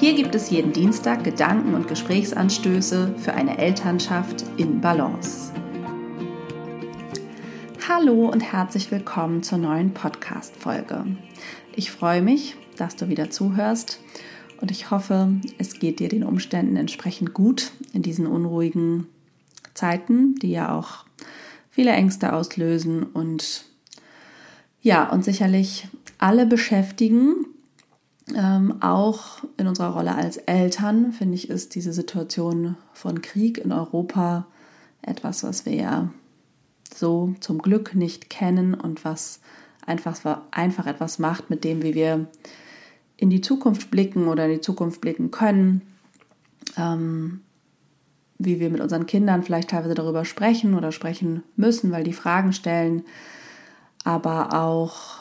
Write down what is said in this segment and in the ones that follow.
Hier gibt es jeden Dienstag Gedanken und Gesprächsanstöße für eine Elternschaft in Balance. Hallo und herzlich willkommen zur neuen Podcast-Folge. Ich freue mich, dass du wieder zuhörst und ich hoffe, es geht dir den Umständen entsprechend gut in diesen unruhigen Zeiten, die ja auch viele Ängste auslösen und ja, und sicherlich alle beschäftigen, ähm, auch in unserer Rolle als Eltern, finde ich, ist diese Situation von Krieg in Europa etwas, was wir ja so zum Glück nicht kennen und was einfach, einfach etwas macht mit dem, wie wir in die Zukunft blicken oder in die Zukunft blicken können, ähm, wie wir mit unseren Kindern vielleicht teilweise darüber sprechen oder sprechen müssen, weil die Fragen stellen, aber auch,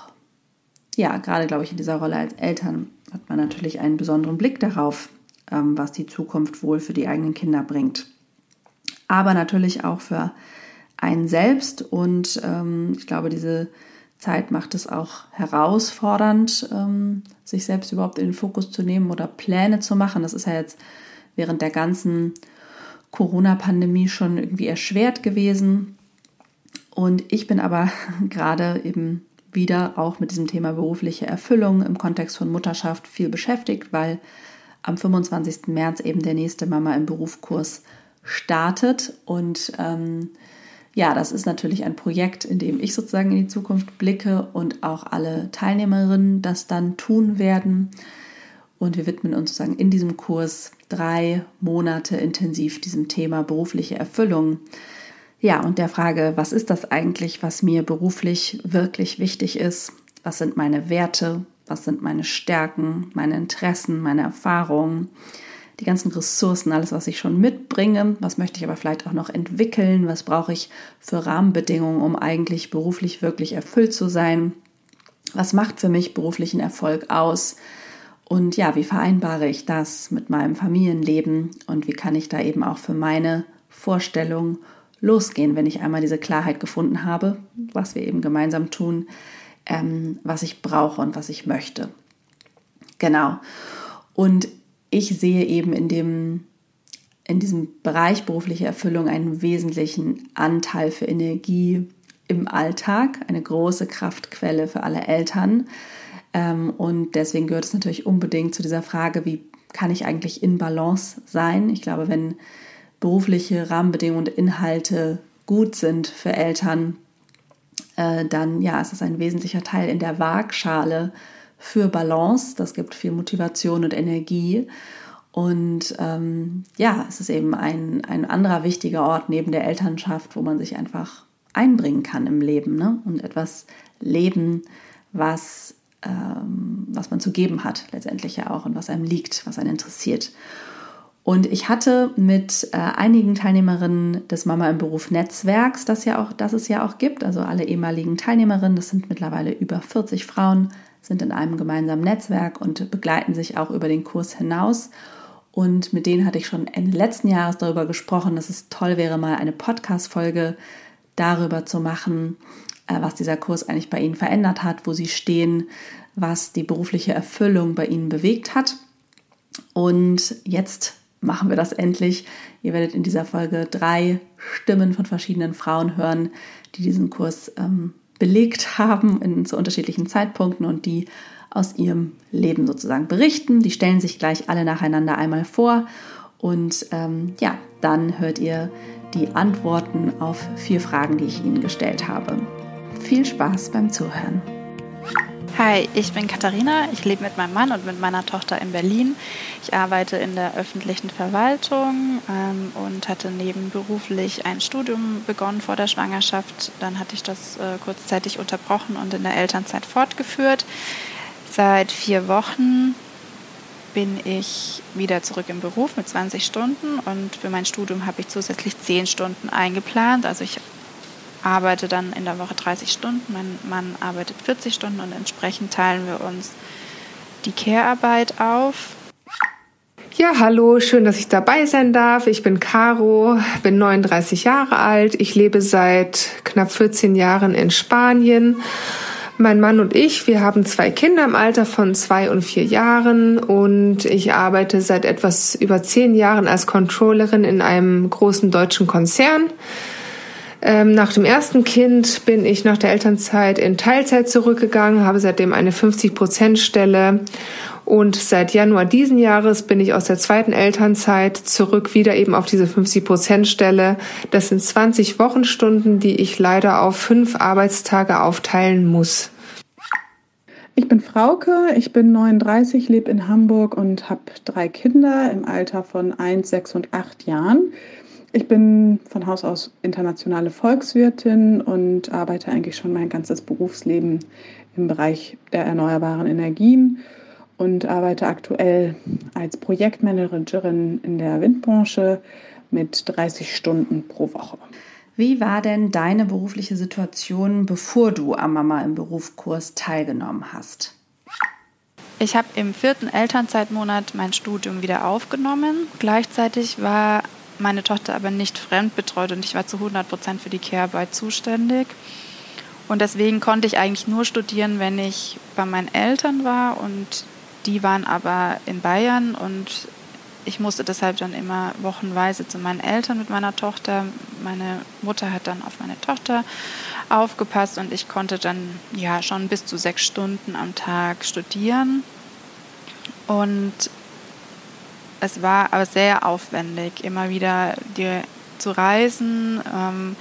ja, gerade glaube ich in dieser Rolle als Eltern hat man natürlich einen besonderen Blick darauf, ähm, was die Zukunft wohl für die eigenen Kinder bringt. Aber natürlich auch für einen selbst und ähm, ich glaube, diese Zeit macht es auch herausfordernd, ähm, sich selbst überhaupt in den Fokus zu nehmen oder Pläne zu machen. Das ist ja jetzt während der ganzen Corona-Pandemie schon irgendwie erschwert gewesen. Und ich bin aber gerade eben wieder auch mit diesem Thema berufliche Erfüllung im Kontext von Mutterschaft viel beschäftigt, weil am 25. März eben der nächste Mama im Berufskurs startet. Und ähm, ja, das ist natürlich ein Projekt, in dem ich sozusagen in die Zukunft blicke und auch alle Teilnehmerinnen das dann tun werden. Und wir widmen uns sozusagen in diesem Kurs drei Monate intensiv diesem Thema berufliche Erfüllung. Ja, und der Frage, was ist das eigentlich, was mir beruflich wirklich wichtig ist? Was sind meine Werte? Was sind meine Stärken, meine Interessen, meine Erfahrungen? Die ganzen Ressourcen, alles, was ich schon mitbringe, was möchte ich aber vielleicht auch noch entwickeln, was brauche ich für Rahmenbedingungen, um eigentlich beruflich wirklich erfüllt zu sein? Was macht für mich beruflichen Erfolg aus? Und ja, wie vereinbare ich das mit meinem Familienleben und wie kann ich da eben auch für meine Vorstellung losgehen, wenn ich einmal diese Klarheit gefunden habe, was wir eben gemeinsam tun, ähm, was ich brauche und was ich möchte. Genau. Und ich sehe eben in dem in diesem Bereich berufliche Erfüllung einen wesentlichen Anteil für Energie im Alltag, eine große Kraftquelle für alle Eltern. Ähm, und deswegen gehört es natürlich unbedingt zu dieser Frage, wie kann ich eigentlich in Balance sein? Ich glaube, wenn berufliche Rahmenbedingungen und Inhalte gut sind für Eltern, äh, dann ja, es ist ein wesentlicher Teil in der Waagschale für Balance. Das gibt viel Motivation und Energie. Und ähm, ja, es ist eben ein, ein anderer wichtiger Ort neben der Elternschaft, wo man sich einfach einbringen kann im Leben ne? und etwas leben, was, ähm, was man zu geben hat, letztendlich ja auch und was einem liegt, was einen interessiert. Und ich hatte mit äh, einigen Teilnehmerinnen des Mama im Beruf Netzwerks, das, ja auch, das es ja auch gibt, also alle ehemaligen Teilnehmerinnen, das sind mittlerweile über 40 Frauen, sind in einem gemeinsamen Netzwerk und begleiten sich auch über den Kurs hinaus. Und mit denen hatte ich schon Ende letzten Jahres darüber gesprochen, dass es toll wäre, mal eine Podcast-Folge darüber zu machen, äh, was dieser Kurs eigentlich bei ihnen verändert hat, wo sie stehen, was die berufliche Erfüllung bei ihnen bewegt hat. Und jetzt machen wir das endlich. Ihr werdet in dieser Folge drei Stimmen von verschiedenen Frauen hören, die diesen Kurs ähm, belegt haben in, zu unterschiedlichen Zeitpunkten und die aus ihrem Leben sozusagen berichten. Die stellen sich gleich alle nacheinander einmal vor und ähm, ja, dann hört ihr die Antworten auf vier Fragen, die ich Ihnen gestellt habe. Viel Spaß beim Zuhören. Hi, ich bin Katharina. Ich lebe mit meinem Mann und mit meiner Tochter in Berlin. Ich arbeite in der öffentlichen Verwaltung ähm, und hatte nebenberuflich ein Studium begonnen vor der Schwangerschaft. Dann hatte ich das äh, kurzzeitig unterbrochen und in der Elternzeit fortgeführt. Seit vier Wochen bin ich wieder zurück im Beruf mit 20 Stunden und für mein Studium habe ich zusätzlich 10 Stunden eingeplant. Also ich arbeite dann in der Woche 30 Stunden, mein Mann arbeitet 40 Stunden und entsprechend teilen wir uns die Care-Arbeit auf. Ja, hallo, schön, dass ich dabei sein darf. Ich bin Caro, bin 39 Jahre alt. Ich lebe seit knapp 14 Jahren in Spanien. Mein Mann und ich, wir haben zwei Kinder im Alter von zwei und vier Jahren und ich arbeite seit etwas über zehn Jahren als Controllerin in einem großen deutschen Konzern. Ähm, nach dem ersten Kind bin ich nach der Elternzeit in Teilzeit zurückgegangen, habe seitdem eine 50-Prozent-Stelle und seit Januar diesen Jahres bin ich aus der zweiten Elternzeit zurück wieder eben auf diese 50-Prozent-Stelle. Das sind 20 Wochenstunden, die ich leider auf fünf Arbeitstage aufteilen muss. Ich bin Frauke, ich bin 39, lebe in Hamburg und habe drei Kinder im Alter von 1, 6 und 8 Jahren. Ich bin von Haus aus internationale Volkswirtin und arbeite eigentlich schon mein ganzes Berufsleben im Bereich der erneuerbaren Energien und arbeite aktuell als Projektmanagerin in der Windbranche mit 30 Stunden pro Woche. Wie war denn deine berufliche Situation, bevor du am Mama im Berufskurs teilgenommen hast? Ich habe im vierten Elternzeitmonat mein Studium wieder aufgenommen. Gleichzeitig war meine Tochter aber nicht fremdbetreut und ich war zu 100 Prozent für die Care-Arbeit zuständig. Und deswegen konnte ich eigentlich nur studieren, wenn ich bei meinen Eltern war und die waren aber in Bayern und ich musste deshalb dann immer wochenweise zu meinen Eltern mit meiner Tochter. Meine Mutter hat dann auf meine Tochter aufgepasst und ich konnte dann ja schon bis zu sechs Stunden am Tag studieren. Und es war aber sehr aufwendig, immer wieder die, zu reisen, ähm,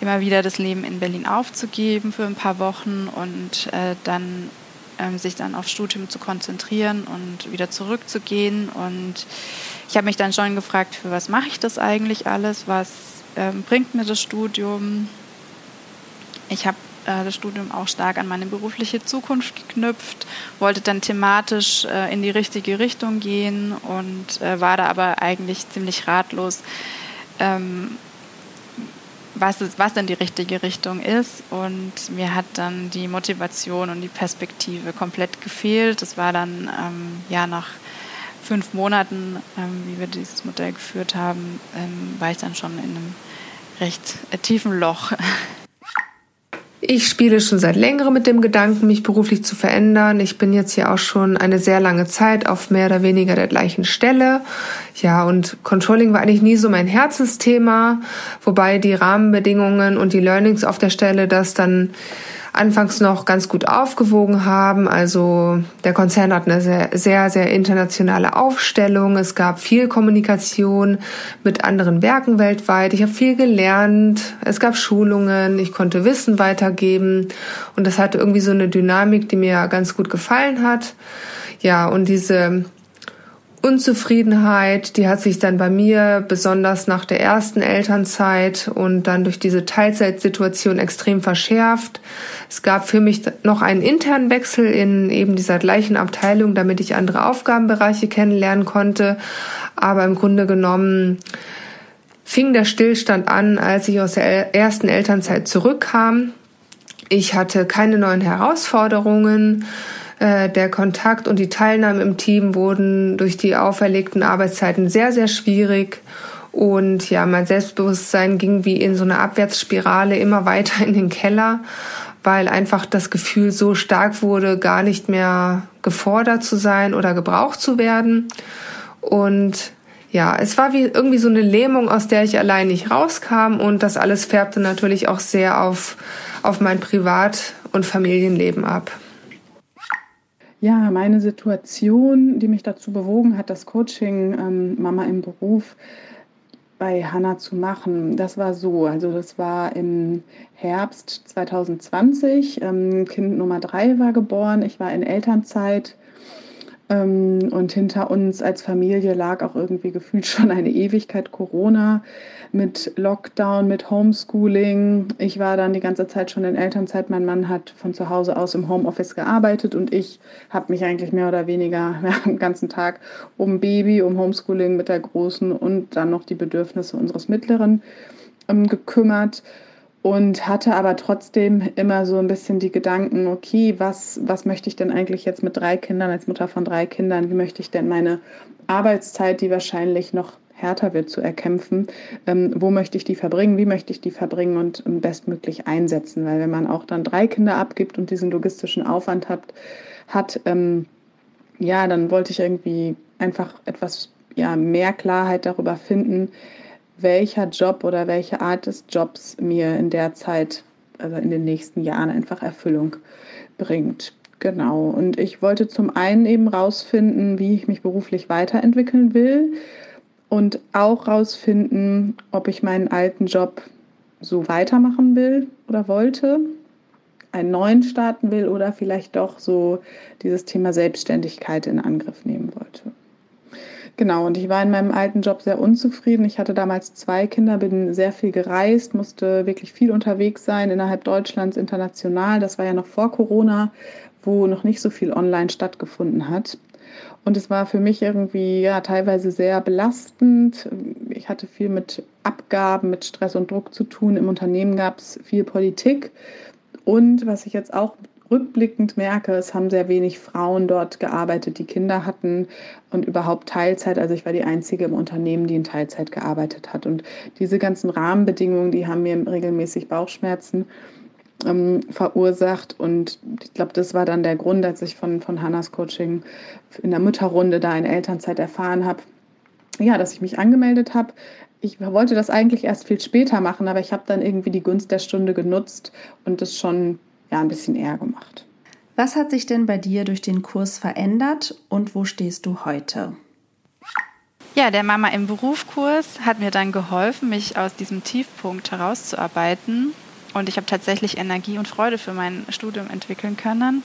immer wieder das Leben in Berlin aufzugeben für ein paar Wochen und äh, dann ähm, sich dann aufs Studium zu konzentrieren und wieder zurückzugehen. Und ich habe mich dann schon gefragt, für was mache ich das eigentlich alles? Was ähm, bringt mir das Studium? Ich habe äh, das Studium auch stark an meine berufliche Zukunft geknüpft, wollte dann thematisch äh, in die richtige Richtung gehen und äh, war da aber eigentlich ziemlich ratlos. Ähm, was, es, was denn die richtige Richtung ist. Und mir hat dann die Motivation und die Perspektive komplett gefehlt. Das war dann ähm, ja nach fünf Monaten, ähm, wie wir dieses Modell geführt haben, ähm, war ich dann schon in einem recht äh, tiefen Loch. Ich spiele schon seit längerem mit dem Gedanken, mich beruflich zu verändern. Ich bin jetzt hier auch schon eine sehr lange Zeit auf mehr oder weniger der gleichen Stelle. Ja, und Controlling war eigentlich nie so mein Herzensthema, wobei die Rahmenbedingungen und die Learnings auf der Stelle das dann anfangs noch ganz gut aufgewogen haben. Also der Konzern hat eine sehr, sehr, sehr internationale Aufstellung. Es gab viel Kommunikation mit anderen Werken weltweit. Ich habe viel gelernt. Es gab Schulungen. Ich konnte Wissen weitergeben. Und das hatte irgendwie so eine Dynamik, die mir ganz gut gefallen hat. Ja, und diese Unzufriedenheit, die hat sich dann bei mir besonders nach der ersten Elternzeit und dann durch diese Teilzeitsituation extrem verschärft. Es gab für mich noch einen internen Wechsel in eben dieser gleichen Abteilung, damit ich andere Aufgabenbereiche kennenlernen konnte. Aber im Grunde genommen fing der Stillstand an, als ich aus der ersten Elternzeit zurückkam. Ich hatte keine neuen Herausforderungen. Äh, der Kontakt und die Teilnahme im Team wurden durch die auferlegten Arbeitszeiten sehr, sehr schwierig. Und ja, mein Selbstbewusstsein ging wie in so einer Abwärtsspirale immer weiter in den Keller, weil einfach das Gefühl so stark wurde, gar nicht mehr gefordert zu sein oder gebraucht zu werden. Und ja, es war wie irgendwie so eine Lähmung, aus der ich allein nicht rauskam und das alles färbte natürlich auch sehr auf, auf mein Privat- und Familienleben ab. Ja, meine Situation, die mich dazu bewogen hat, das Coaching ähm, Mama im Beruf bei Hanna zu machen, das war so. Also das war im Herbst 2020. Ähm, kind Nummer drei war geboren. Ich war in Elternzeit Ähm, und hinter uns als Familie lag auch irgendwie gefühlt schon eine Ewigkeit Corona mit Lockdown, mit Homeschooling. Ich war dann die ganze Zeit schon in Elternzeit. Mein Mann hat von zu Hause aus im Homeoffice gearbeitet und ich habe mich eigentlich mehr oder weniger ja, den ganzen Tag um Baby, um Homeschooling mit der Großen und dann noch die Bedürfnisse unseres Mittleren ähm, gekümmert und hatte aber trotzdem immer so ein bisschen die Gedanken, okay, was, was möchte ich denn eigentlich jetzt mit drei Kindern, als Mutter von drei Kindern, wie möchte ich denn meine Arbeitszeit, die wahrscheinlich noch härter wird zu erkämpfen, ähm, wo möchte ich die verbringen, wie möchte ich die verbringen und ähm, bestmöglich einsetzen, weil wenn man auch dann drei Kinder abgibt und diesen logistischen Aufwand hat, hat ähm, ja, dann wollte ich irgendwie einfach etwas ja, mehr Klarheit darüber finden, welcher Job oder welche Art des Jobs mir in der Zeit, also in den nächsten Jahren einfach Erfüllung bringt. Genau. Und ich wollte zum einen eben rausfinden, wie ich mich beruflich weiterentwickeln will und auch rausfinden, ob ich meinen alten Job so weitermachen will oder wollte, einen neuen starten will oder vielleicht doch so dieses Thema Selbstständigkeit in Angriff nehmen wollte. Genau, und ich war in meinem alten Job sehr unzufrieden. Ich hatte damals zwei Kinder, bin sehr viel gereist, musste wirklich viel unterwegs sein, innerhalb Deutschlands, international. Das war ja noch vor Corona, wo noch nicht so viel online stattgefunden hat. Und es war für mich irgendwie ja teilweise sehr belastend. Ich hatte viel mit Abgaben, mit Stress und Druck zu tun. Im Unternehmen gab es viel Politik. Und was ich jetzt auch rückblickend merke, es haben sehr wenig Frauen dort gearbeitet, die Kinder hatten und überhaupt Teilzeit. Also ich war die Einzige im Unternehmen, die in Teilzeit gearbeitet hat. Und diese ganzen Rahmenbedingungen, die haben mir regelmäßig Bauchschmerzen ähm, verursacht. Und ich glaube, das war dann der Grund, als ich von, von Hannas Coaching in der Mütterrunde da in Elternzeit erfahren habe, ja, dass ich mich angemeldet habe. Ich wollte das eigentlich erst viel später machen, aber ich habe dann irgendwie die Gunst der Stunde genutzt und das schon ja ein bisschen eher gemacht. Was hat sich denn bei dir durch den Kurs verändert und wo stehst du heute? Ja, der Mama im Berufskurs hat mir dann geholfen, mich aus diesem Tiefpunkt herauszuarbeiten. Und ich habe tatsächlich Energie und Freude für mein Studium entwickeln können.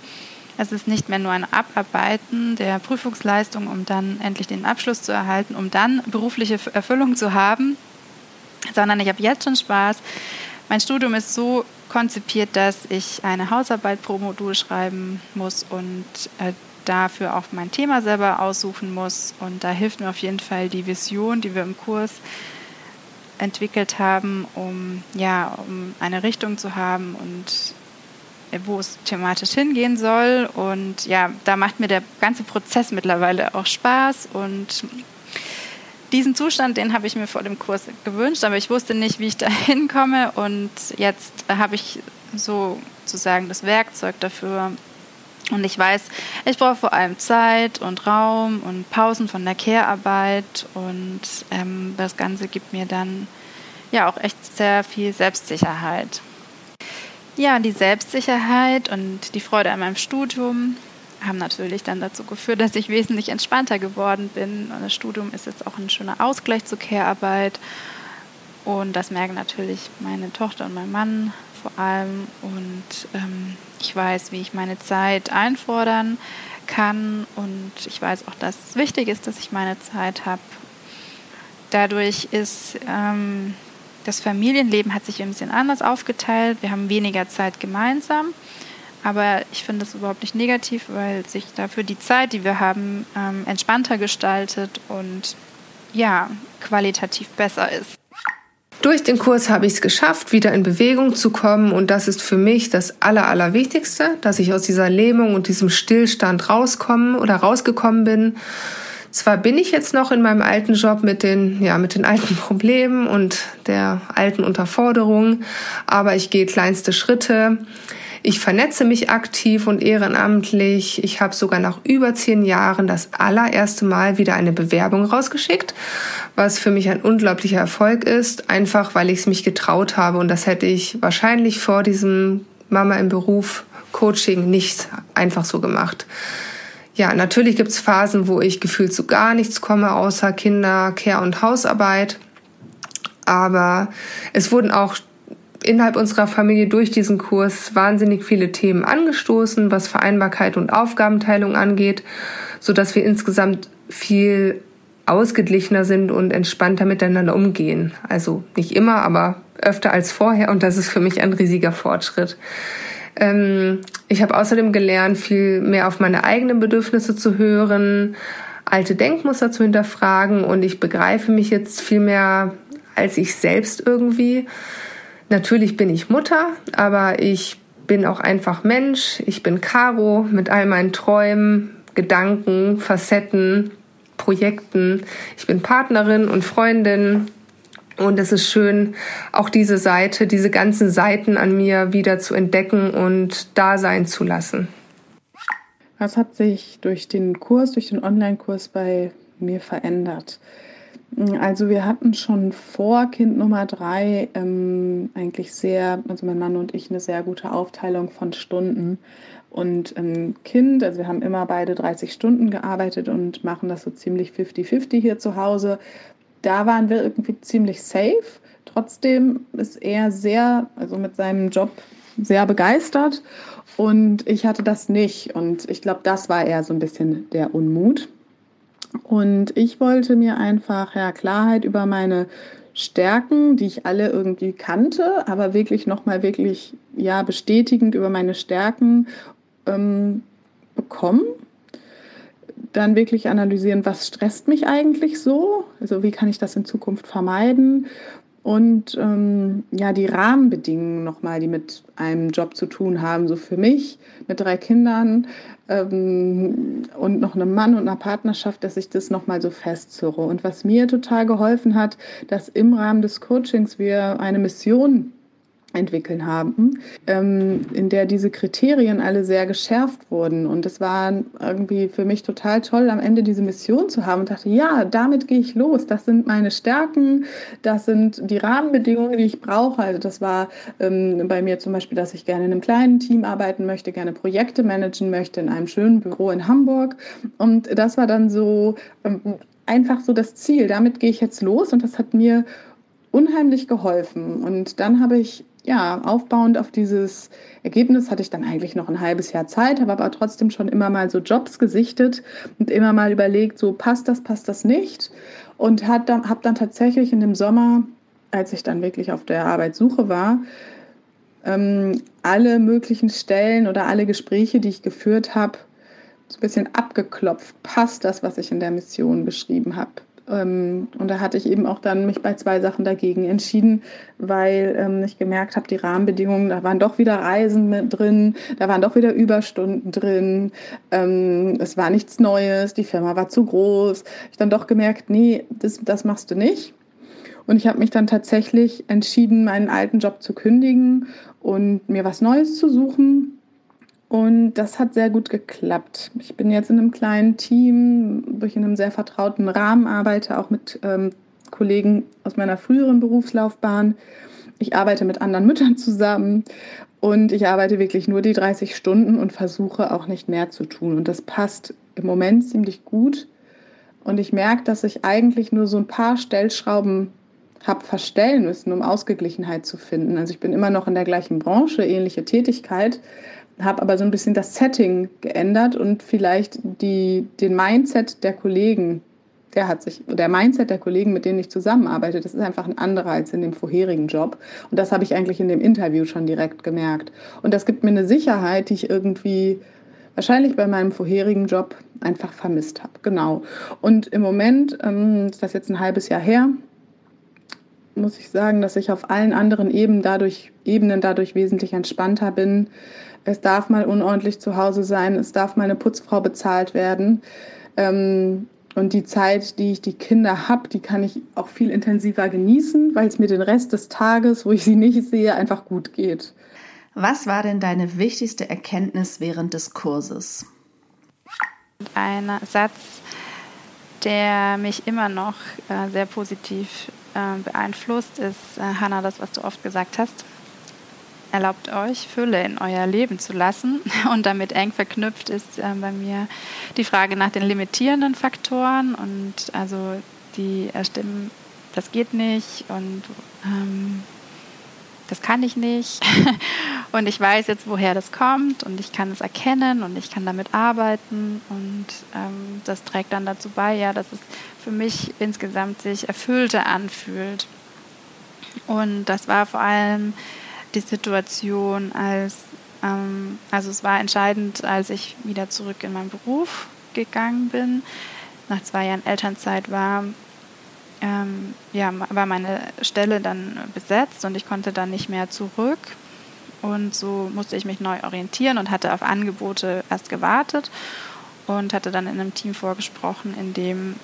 Es ist nicht mehr nur ein Abarbeiten der Prüfungsleistung, um dann endlich den Abschluss zu erhalten, um dann berufliche Erfüllung zu haben, sondern ich habe jetzt schon Spaß. Mein Studium ist so konzipiert, dass ich eine Hausarbeit pro Modul schreiben muss und äh, dafür auch mein Thema selber aussuchen muss. Und da hilft mir auf jeden Fall die Vision, die wir im Kurs entwickelt haben, um, ja, um eine Richtung zu haben und äh, wo es thematisch hingehen soll. Und ja, da macht mir der ganze Prozess mittlerweile auch Spaß und diesen Zustand, den habe ich mir vor dem Kurs gewünscht, aber ich wusste nicht, wie ich da hinkomme. Und jetzt habe ich sozusagen das Werkzeug dafür. Und ich weiß, ich brauche vor allem Zeit und Raum und Pausen von der Care-Arbeit. Und ähm, das Ganze gibt mir dann ja auch echt sehr viel Selbstsicherheit. Ja, die Selbstsicherheit und die Freude an meinem Studium haben natürlich dann dazu geführt, dass ich wesentlich entspannter geworden bin. Und das Studium ist jetzt auch ein schöner Ausgleich zur Care-Arbeit. Und das merken natürlich meine Tochter und mein Mann vor allem. Und ähm, ich weiß, wie ich meine Zeit einfordern kann. Und ich weiß auch, dass es wichtig ist, dass ich meine Zeit habe. Dadurch ist ähm, das Familienleben hat sich ein bisschen anders aufgeteilt. Wir haben weniger Zeit gemeinsam. Aber ich finde das überhaupt nicht negativ, weil sich dafür die Zeit, die wir haben, ähm, entspannter gestaltet und ja, qualitativ besser ist. Durch den Kurs habe ich es geschafft, wieder in Bewegung zu kommen und das ist für mich das Aller, Allerwichtigste, dass ich aus dieser Lähmung und diesem Stillstand rauskomme oder rausgekommen bin. Zwar bin ich jetzt noch in meinem alten Job mit den, ja, mit den alten Problemen und der alten Unterforderung, aber ich gehe kleinste Schritte. Ich vernetze mich aktiv und ehrenamtlich. Ich habe sogar nach über zehn Jahren das allererste Mal wieder eine Bewerbung rausgeschickt, was für mich ein unglaublicher Erfolg ist, einfach weil ich es mich getraut habe. Und das hätte ich wahrscheinlich vor diesem Mama im Beruf Coaching nicht einfach so gemacht. Ja, natürlich gibt es Phasen, wo ich gefühlt zu gar nichts komme, außer Kinder, Care und Hausarbeit. Aber es wurden auch innerhalb unserer Familie durch diesen Kurs wahnsinnig viele Themen angestoßen, was Vereinbarkeit und Aufgabenteilung angeht, so dass wir insgesamt viel ausgeglichener sind und entspannter miteinander umgehen. Also nicht immer, aber öfter als vorher und das ist für mich ein riesiger Fortschritt. Ähm, ich habe außerdem gelernt, viel mehr auf meine eigenen Bedürfnisse zu hören, alte Denkmuster zu hinterfragen und ich begreife mich jetzt viel mehr als ich selbst irgendwie. Natürlich bin ich Mutter, aber ich bin auch einfach Mensch. Ich bin Caro mit all meinen Träumen, Gedanken, Facetten, Projekten. Ich bin Partnerin und Freundin. Und es ist schön, auch diese Seite, diese ganzen Seiten an mir wieder zu entdecken und da sein zu lassen. Was hat sich durch den Kurs, durch den Online-Kurs bei mir verändert? Also wir hatten schon vor Kind Nummer drei ähm, eigentlich sehr, also mein Mann und ich, eine sehr gute Aufteilung von Stunden. Und ähm, Kind, also wir haben immer beide 30 Stunden gearbeitet und machen das so ziemlich 50-50 hier zu Hause. Da waren wir irgendwie ziemlich safe. Trotzdem ist er sehr, also mit seinem Job sehr begeistert und ich hatte das nicht. Und ich glaube, das war eher so ein bisschen der Unmut. Und ich wollte mir einfach ja, Klarheit über meine Stärken, die ich alle irgendwie kannte, aber wirklich nochmal wirklich ja bestätigend über meine Stärken ähm, bekommen. Dann wirklich analysieren, was stresst mich eigentlich so? Also wie kann ich das in Zukunft vermeiden? Und ähm, ja, die Rahmenbedingungen nochmal, die mit einem Job zu tun haben. So für mich mit drei Kindern ähm, und noch einem Mann und einer Partnerschaft, dass ich das nochmal so festzurre. Und was mir total geholfen hat, dass im Rahmen des Coachings wir eine Mission entwickeln haben, ähm, in der diese Kriterien alle sehr geschärft wurden. Und es war irgendwie für mich total toll, am Ende diese Mission zu haben und dachte, ja, damit gehe ich los. Das sind meine Stärken, das sind die Rahmenbedingungen, die ich brauche. Also das war ähm, bei mir zum Beispiel, dass ich gerne in einem kleinen Team arbeiten möchte, gerne Projekte managen möchte in einem schönen Büro in Hamburg. Und das war dann so ähm, einfach so das Ziel. Damit gehe ich jetzt los und das hat mir unheimlich geholfen. Und dann habe ich ja, aufbauend auf dieses Ergebnis hatte ich dann eigentlich noch ein halbes Jahr Zeit, habe aber trotzdem schon immer mal so Jobs gesichtet und immer mal überlegt, so passt das, passt das nicht. Und habe dann, hab dann tatsächlich in dem Sommer, als ich dann wirklich auf der Arbeitssuche war, ähm, alle möglichen Stellen oder alle Gespräche, die ich geführt habe, so ein bisschen abgeklopft. Passt das, was ich in der Mission beschrieben habe? Ähm, und da hatte ich eben auch dann mich bei zwei Sachen dagegen entschieden, weil ähm, ich gemerkt habe, die Rahmenbedingungen, da waren doch wieder Reisen mit drin, da waren doch wieder Überstunden drin, ähm, es war nichts Neues, die Firma war zu groß. Ich dann doch gemerkt, nee, das, das machst du nicht. Und ich habe mich dann tatsächlich entschieden, meinen alten Job zu kündigen und mir was Neues zu suchen und das hat sehr gut geklappt. Ich bin jetzt in einem kleinen Team, wo ich in einem sehr vertrauten Rahmen arbeite, auch mit ähm, Kollegen aus meiner früheren Berufslaufbahn. Ich arbeite mit anderen Müttern zusammen und ich arbeite wirklich nur die 30 Stunden und versuche auch nicht mehr zu tun. Und das passt im Moment ziemlich gut. Und ich merke, dass ich eigentlich nur so ein paar Stellschrauben habe verstellen müssen, um Ausgeglichenheit zu finden. Also ich bin immer noch in der gleichen Branche, ähnliche Tätigkeit, habe aber so ein bisschen das Setting geändert und vielleicht die, den Mindset der Kollegen, der hat sich, der Mindset der Kollegen, mit denen ich zusammenarbeite, das ist einfach ein anderer als in dem vorherigen Job. Und das habe ich eigentlich in dem Interview schon direkt gemerkt. Und das gibt mir eine Sicherheit, die ich irgendwie wahrscheinlich bei meinem vorherigen Job einfach vermisst habe. Genau. Und im Moment, ähm, ist das jetzt ein halbes Jahr her, muss ich sagen, dass ich auf allen anderen Ebenen dadurch, Ebenen dadurch wesentlich entspannter bin, es darf mal unordentlich zu Hause sein, es darf mal eine Putzfrau bezahlt werden. Ähm, und die Zeit, die ich die Kinder habe, die kann ich auch viel intensiver genießen, weil es mir den Rest des Tages, wo ich sie nicht sehe, einfach gut geht. Was war denn deine wichtigste Erkenntnis während des Kurses? Ein Satz, der mich immer noch äh, sehr positiv äh, beeinflusst, ist, äh, Hannah, das, was du oft gesagt hast erlaubt euch, Fülle in euer Leben zu lassen. Und damit eng verknüpft ist äh, bei mir die Frage nach den limitierenden Faktoren und also die erstimmen, das geht nicht und ähm, das kann ich nicht. und ich weiß jetzt, woher das kommt und ich kann es erkennen und ich kann damit arbeiten. Und ähm, das trägt dann dazu bei, ja, dass es für mich insgesamt sich erfüllter anfühlt. Und das war vor allem die Situation, als, ähm, also es war entscheidend, als ich wieder zurück in meinen Beruf gegangen bin. Nach zwei Jahren Elternzeit war ähm, ja, war meine Stelle dann besetzt und ich konnte dann nicht mehr zurück. Und so musste ich mich neu orientieren und hatte auf Angebote erst gewartet und hatte dann in einem Team vorgesprochen, in dem,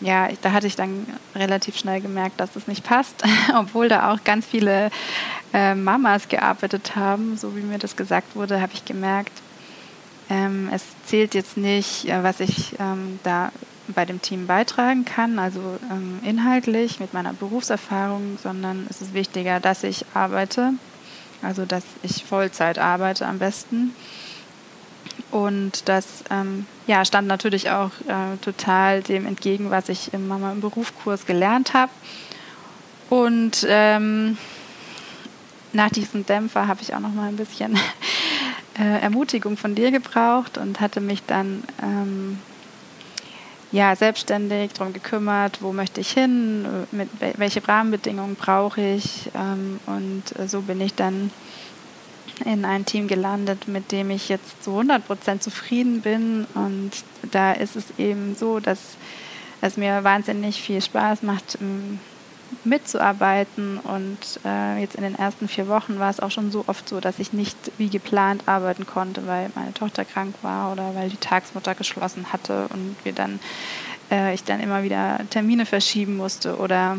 ja, da hatte ich dann relativ schnell gemerkt, dass es nicht passt, obwohl da auch ganz viele äh, Mamas gearbeitet haben, so wie mir das gesagt wurde, habe ich gemerkt, ähm, es zählt jetzt nicht, äh, was ich ähm, da bei dem Team beitragen kann, also ähm, inhaltlich mit meiner Berufserfahrung, sondern es ist wichtiger, dass ich arbeite, also dass ich Vollzeit arbeite am besten. Und das ähm, ja, stand natürlich auch äh, total dem entgegen, was ich im Mama im Berufskurs gelernt habe. Und ähm, nach diesem Dämpfer habe ich auch noch mal ein bisschen äh, Ermutigung von dir gebraucht und hatte mich dann ähm, ja, selbstständig darum gekümmert, wo möchte ich hin, mit, welche Rahmenbedingungen brauche ich. Ähm, und äh, so bin ich dann in ein Team gelandet, mit dem ich jetzt zu 100 Prozent zufrieden bin. Und da ist es eben so, dass es mir wahnsinnig viel Spaß macht, mitzuarbeiten. Und äh, jetzt in den ersten vier Wochen war es auch schon so oft so, dass ich nicht wie geplant arbeiten konnte, weil meine Tochter krank war oder weil die Tagsmutter geschlossen hatte und wir dann äh, ich dann immer wieder Termine verschieben musste oder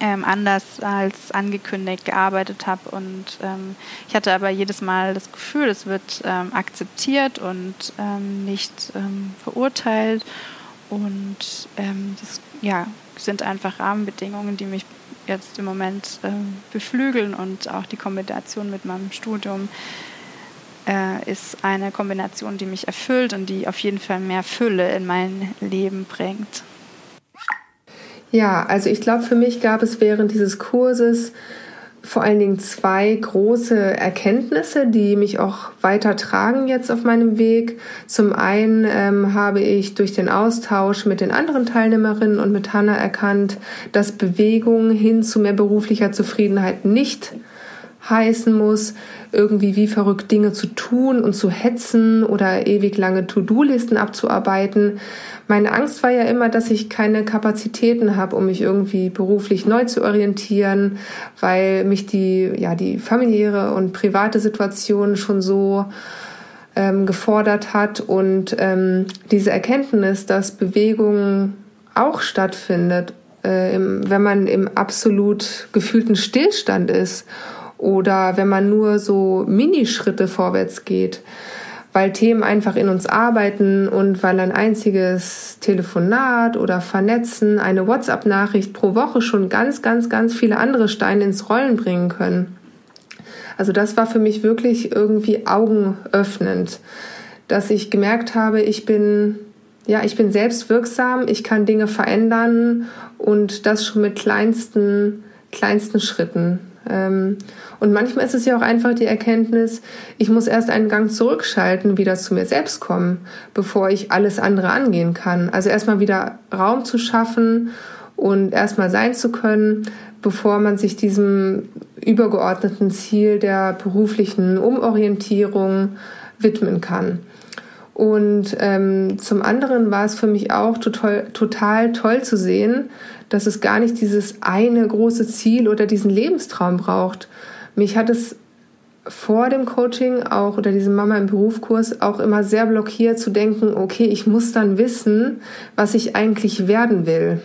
ähm, anders als angekündigt gearbeitet habe. Und ähm, ich hatte aber jedes Mal das Gefühl, es wird ähm, akzeptiert und ähm, nicht ähm, verurteilt. Und ähm, das ja, sind einfach Rahmenbedingungen, die mich jetzt im Moment äh, beflügeln und auch die Kombination mit meinem Studium äh, ist eine Kombination, die mich erfüllt und die auf jeden Fall mehr Fülle in mein Leben bringt. Ja, also ich glaube, für mich gab es während dieses Kurses vor allen Dingen zwei große Erkenntnisse, die mich auch weiter tragen jetzt auf meinem Weg. Zum einen ähm, habe ich durch den Austausch mit den anderen Teilnehmerinnen und mit Hanna erkannt, dass Bewegung hin zu mehr beruflicher Zufriedenheit nicht heißen muss, irgendwie wie verrückt Dinge zu tun und zu hetzen oder ewig lange To-Do-Listen abzuarbeiten, meine Angst war ja immer, dass ich keine Kapazitäten habe, um mich irgendwie beruflich neu zu orientieren, weil mich die, ja, die familiäre und private Situation schon so ähm, gefordert hat. Und ähm, diese Erkenntnis, dass Bewegung auch stattfindet, äh, im, wenn man im absolut gefühlten Stillstand ist oder wenn man nur so Minischritte vorwärts geht weil Themen einfach in uns arbeiten und weil ein einziges Telefonat oder Vernetzen, eine WhatsApp-Nachricht pro Woche schon ganz, ganz, ganz viele andere Steine ins Rollen bringen können. Also das war für mich wirklich irgendwie augenöffnend, dass ich gemerkt habe, ich bin ja, ich bin selbst wirksam, ich kann Dinge verändern und das schon mit kleinsten, kleinsten Schritten. Ähm, und manchmal ist es ja auch einfach die Erkenntnis, ich muss erst einen Gang zurückschalten, wieder zu mir selbst kommen, bevor ich alles andere angehen kann. Also erstmal wieder Raum zu schaffen und erstmal sein zu können, bevor man sich diesem übergeordneten Ziel der beruflichen Umorientierung widmen kann. Und ähm, zum anderen war es für mich auch total, total toll zu sehen, dass es gar nicht dieses eine große Ziel oder diesen Lebenstraum braucht. Mich hat es vor dem Coaching auch oder diesem Mama im Berufskurs auch immer sehr blockiert zu denken, okay, ich muss dann wissen, was ich eigentlich werden will.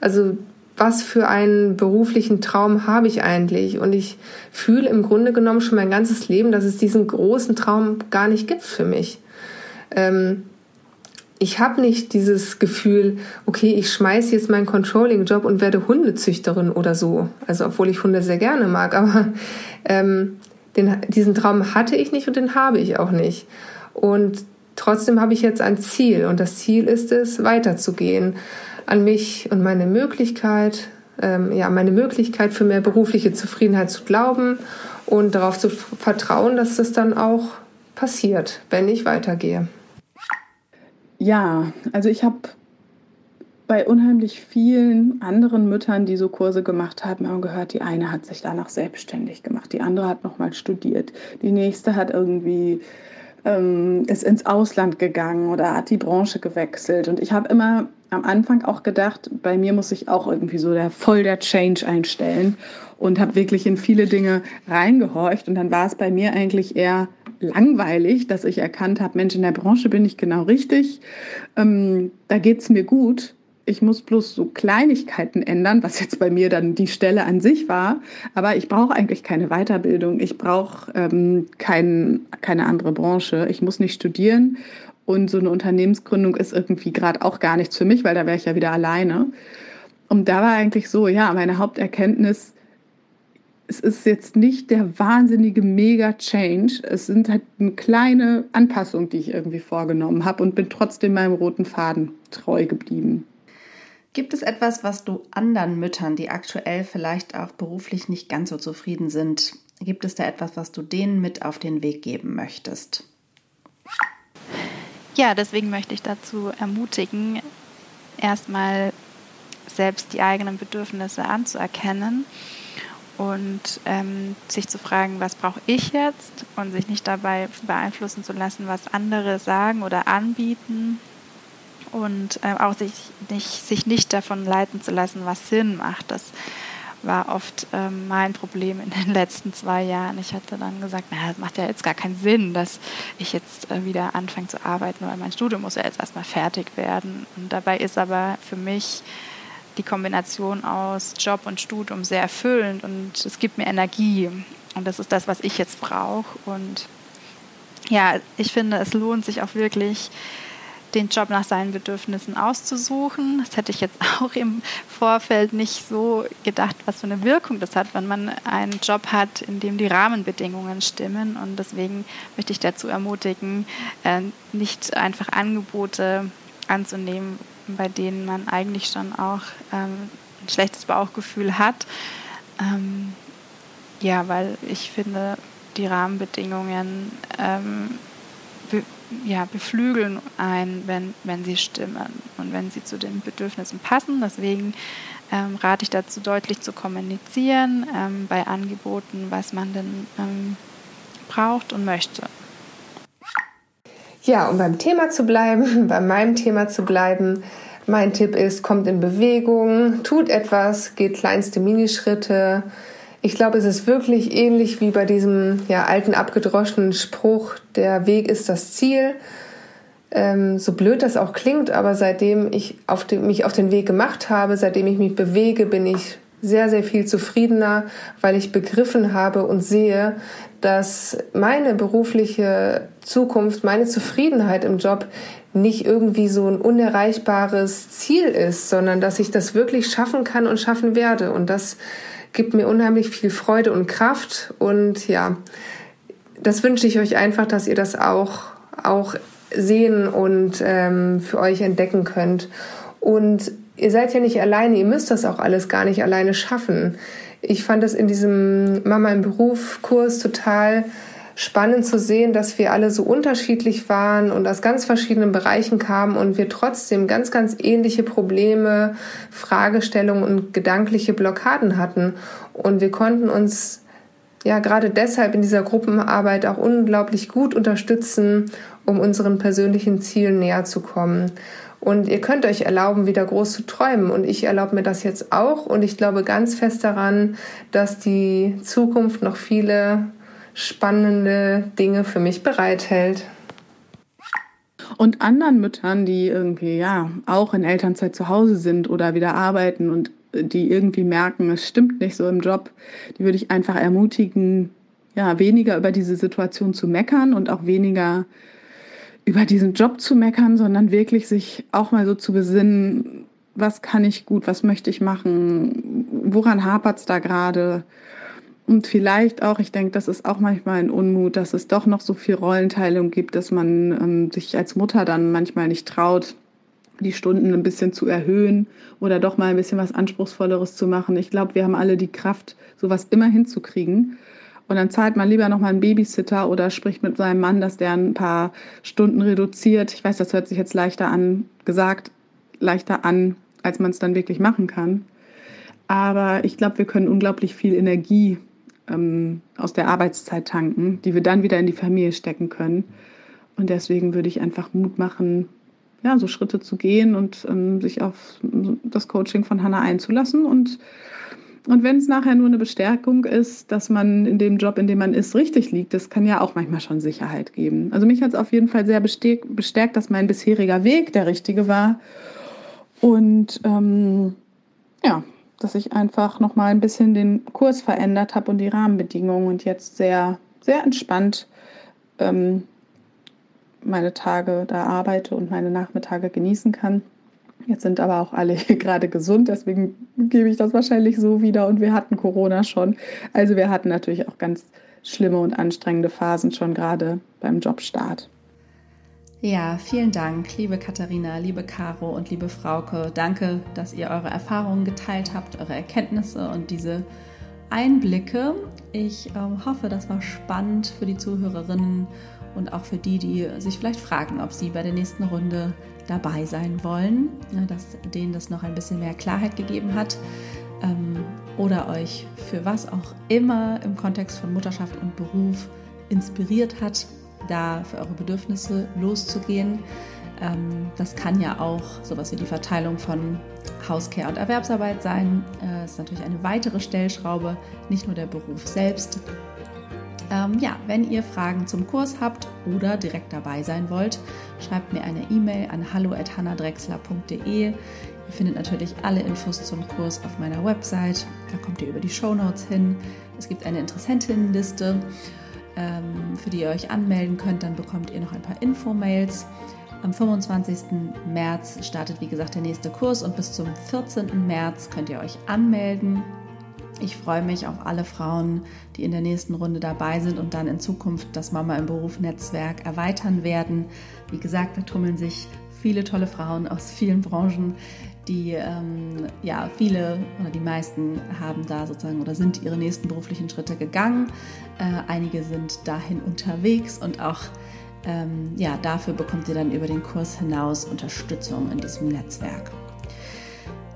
Also was für einen beruflichen Traum habe ich eigentlich? Und ich fühle im Grunde genommen schon mein ganzes Leben, dass es diesen großen Traum gar nicht gibt für mich. Ähm, ich habe nicht dieses Gefühl, okay, ich schmeiße jetzt meinen Controlling-Job und werde Hundezüchterin oder so. Also obwohl ich Hunde sehr gerne mag, aber ähm, den, diesen Traum hatte ich nicht und den habe ich auch nicht. Und trotzdem habe ich jetzt ein Ziel und das Ziel ist es, weiterzugehen, an mich und meine Möglichkeit, ähm, ja, meine Möglichkeit für mehr berufliche Zufriedenheit zu glauben und darauf zu vertrauen, dass das dann auch passiert, wenn ich weitergehe. Ja, also ich habe bei unheimlich vielen anderen Müttern, die so Kurse gemacht haben, haben gehört, die eine hat sich danach selbstständig gemacht, die andere hat nochmal studiert, die nächste hat irgendwie ähm, ist ins Ausland gegangen oder hat die Branche gewechselt. Und ich habe immer am Anfang auch gedacht, bei mir muss ich auch irgendwie so der voll der Change einstellen und habe wirklich in viele Dinge reingehorcht. Und dann war es bei mir eigentlich eher langweilig, dass ich erkannt habe, Mensch, in der Branche bin ich genau richtig, ähm, da geht es mir gut ich muss bloß so Kleinigkeiten ändern, was jetzt bei mir dann die Stelle an sich war. Aber ich brauche eigentlich keine Weiterbildung. Ich brauche ähm, kein, keine andere Branche. Ich muss nicht studieren. Und so eine Unternehmensgründung ist irgendwie gerade auch gar nichts für mich, weil da wäre ich ja wieder alleine. Und da war eigentlich so, ja, meine Haupterkenntnis, es ist jetzt nicht der wahnsinnige Mega-Change. Es sind halt eine kleine Anpassung, die ich irgendwie vorgenommen habe und bin trotzdem meinem roten Faden treu geblieben. Gibt es etwas, was du anderen Müttern, die aktuell vielleicht auch beruflich nicht ganz so zufrieden sind, gibt es da etwas, was du denen mit auf den Weg geben möchtest? Ja, deswegen möchte ich dazu ermutigen, erstmal selbst die eigenen Bedürfnisse anzuerkennen und ähm, sich zu fragen, was brauche ich jetzt und sich nicht dabei beeinflussen zu lassen, was andere sagen oder anbieten und äh, auch sich nicht, sich nicht davon leiten zu lassen, was Sinn macht. Das war oft äh, mein Problem in den letzten zwei Jahren. Ich hatte dann gesagt, naja, das macht ja jetzt gar keinen Sinn, dass ich jetzt äh, wieder anfange zu arbeiten, weil mein Studium muss ja jetzt erstmal fertig werden. Und dabei ist aber für mich die Kombination aus Job und Studium sehr erfüllend und es gibt mir Energie. Und das ist das, was ich jetzt brauche. Und ja, ich finde, es lohnt sich auch wirklich, den Job nach seinen Bedürfnissen auszusuchen. Das hätte ich jetzt auch im Vorfeld nicht so gedacht, was für eine Wirkung das hat, wenn man einen Job hat, in dem die Rahmenbedingungen stimmen. Und deswegen möchte ich dazu ermutigen, äh, nicht einfach Angebote anzunehmen, bei denen man eigentlich schon auch ähm, ein schlechtes Bauchgefühl hat. Ähm, ja, weil ich finde, die Rahmenbedingungen ähm, ja, beflügeln ein, wenn, wenn sie stimmen und wenn sie zu den Bedürfnissen passen. Deswegen ähm, rate ich dazu, deutlich zu kommunizieren ähm, bei Angeboten, was man denn ähm, braucht und möchte. Ja, um beim Thema zu bleiben, bei meinem Thema zu bleiben, mein Tipp ist, kommt in Bewegung, tut etwas, geht kleinste Minischritte, ich glaube, es ist wirklich ähnlich wie bei diesem ja, alten abgedroschenen Spruch, der Weg ist das Ziel. Ähm, so blöd das auch klingt, aber seitdem ich auf den, mich auf den Weg gemacht habe, seitdem ich mich bewege, bin ich sehr, sehr viel zufriedener, weil ich begriffen habe und sehe, dass meine berufliche Zukunft, meine Zufriedenheit im Job nicht irgendwie so ein unerreichbares Ziel ist, sondern dass ich das wirklich schaffen kann und schaffen werde. Und das gibt mir unheimlich viel Freude und Kraft. Und ja, das wünsche ich euch einfach, dass ihr das auch, auch sehen und ähm, für euch entdecken könnt. Und ihr seid ja nicht alleine, ihr müsst das auch alles gar nicht alleine schaffen. Ich fand es in diesem Mama im Beruf Kurs total spannend zu sehen, dass wir alle so unterschiedlich waren und aus ganz verschiedenen Bereichen kamen und wir trotzdem ganz, ganz ähnliche Probleme, Fragestellungen und gedankliche Blockaden hatten. Und wir konnten uns ja gerade deshalb in dieser Gruppenarbeit auch unglaublich gut unterstützen, um unseren persönlichen Zielen näher zu kommen. Und ihr könnt euch erlauben, wieder groß zu träumen. Und ich erlaube mir das jetzt auch. Und ich glaube ganz fest daran, dass die Zukunft noch viele spannende Dinge für mich bereithält. Und anderen Müttern, die irgendwie ja auch in Elternzeit zu Hause sind oder wieder arbeiten und die irgendwie merken, es stimmt nicht so im Job, die würde ich einfach ermutigen, ja, weniger über diese Situation zu meckern und auch weniger über diesen Job zu meckern, sondern wirklich sich auch mal so zu besinnen, was kann ich gut, was möchte ich machen, woran hapert es da gerade und vielleicht auch, ich denke, das ist auch manchmal ein Unmut, dass es doch noch so viel Rollenteilung gibt, dass man ähm, sich als Mutter dann manchmal nicht traut, die Stunden ein bisschen zu erhöhen oder doch mal ein bisschen was Anspruchsvolleres zu machen. Ich glaube, wir haben alle die Kraft, sowas immer hinzukriegen. Und dann zahlt man lieber nochmal einen Babysitter oder spricht mit seinem Mann, dass der ein paar Stunden reduziert. Ich weiß, das hört sich jetzt leichter an, gesagt, leichter an, als man es dann wirklich machen kann. Aber ich glaube, wir können unglaublich viel Energie ähm, aus der Arbeitszeit tanken, die wir dann wieder in die Familie stecken können. Und deswegen würde ich einfach Mut machen, ja, so Schritte zu gehen und ähm, sich auf das Coaching von Hannah einzulassen und und wenn es nachher nur eine Bestärkung ist, dass man in dem Job, in dem man ist, richtig liegt, das kann ja auch manchmal schon Sicherheit geben. Also mich hat es auf jeden Fall sehr bestärkt, dass mein bisheriger Weg der richtige war. Und ähm, ja, dass ich einfach noch mal ein bisschen den Kurs verändert habe und die Rahmenbedingungen und jetzt sehr, sehr entspannt ähm, meine Tage da arbeite und meine Nachmittage genießen kann. Jetzt sind aber auch alle gerade gesund, deswegen gebe ich das wahrscheinlich so wieder. Und wir hatten Corona schon. Also wir hatten natürlich auch ganz schlimme und anstrengende Phasen schon gerade beim Jobstart. Ja, vielen Dank, liebe Katharina, liebe Caro und liebe Frauke. Danke, dass ihr eure Erfahrungen geteilt habt, eure Erkenntnisse und diese Einblicke. Ich äh, hoffe, das war spannend für die Zuhörerinnen und auch für die, die sich vielleicht fragen, ob sie bei der nächsten Runde dabei sein wollen, ne, dass denen das noch ein bisschen mehr Klarheit gegeben hat ähm, oder euch für was auch immer im Kontext von Mutterschaft und Beruf inspiriert hat, da für eure Bedürfnisse loszugehen. Ähm, das kann ja auch sowas wie die Verteilung von Hauscare und Erwerbsarbeit sein. Das äh, ist natürlich eine weitere Stellschraube, nicht nur der Beruf selbst. Ähm, ja, wenn ihr Fragen zum Kurs habt oder direkt dabei sein wollt, schreibt mir eine E-Mail an hallo@hannadrexler.de. Ihr findet natürlich alle Infos zum Kurs auf meiner Website. Da kommt ihr über die Show Notes hin. Es gibt eine Interessentinnenliste, ähm, für die ihr euch anmelden könnt. Dann bekommt ihr noch ein paar Infomails. Am 25. März startet, wie gesagt, der nächste Kurs und bis zum 14. März könnt ihr euch anmelden. Ich freue mich auf alle Frauen, die in der nächsten Runde dabei sind und dann in Zukunft das Mama im Beruf Netzwerk erweitern werden. Wie gesagt, da tummeln sich viele tolle Frauen aus vielen Branchen, die ähm, ja viele oder die meisten haben da sozusagen oder sind ihre nächsten beruflichen Schritte gegangen. Äh, einige sind dahin unterwegs und auch ähm, ja, dafür bekommt ihr dann über den Kurs hinaus Unterstützung in diesem Netzwerk.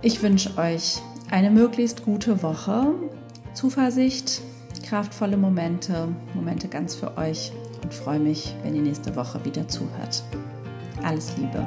Ich wünsche euch eine möglichst gute Woche, Zuversicht, kraftvolle Momente, Momente ganz für euch und freue mich, wenn ihr nächste Woche wieder zuhört. Alles Liebe.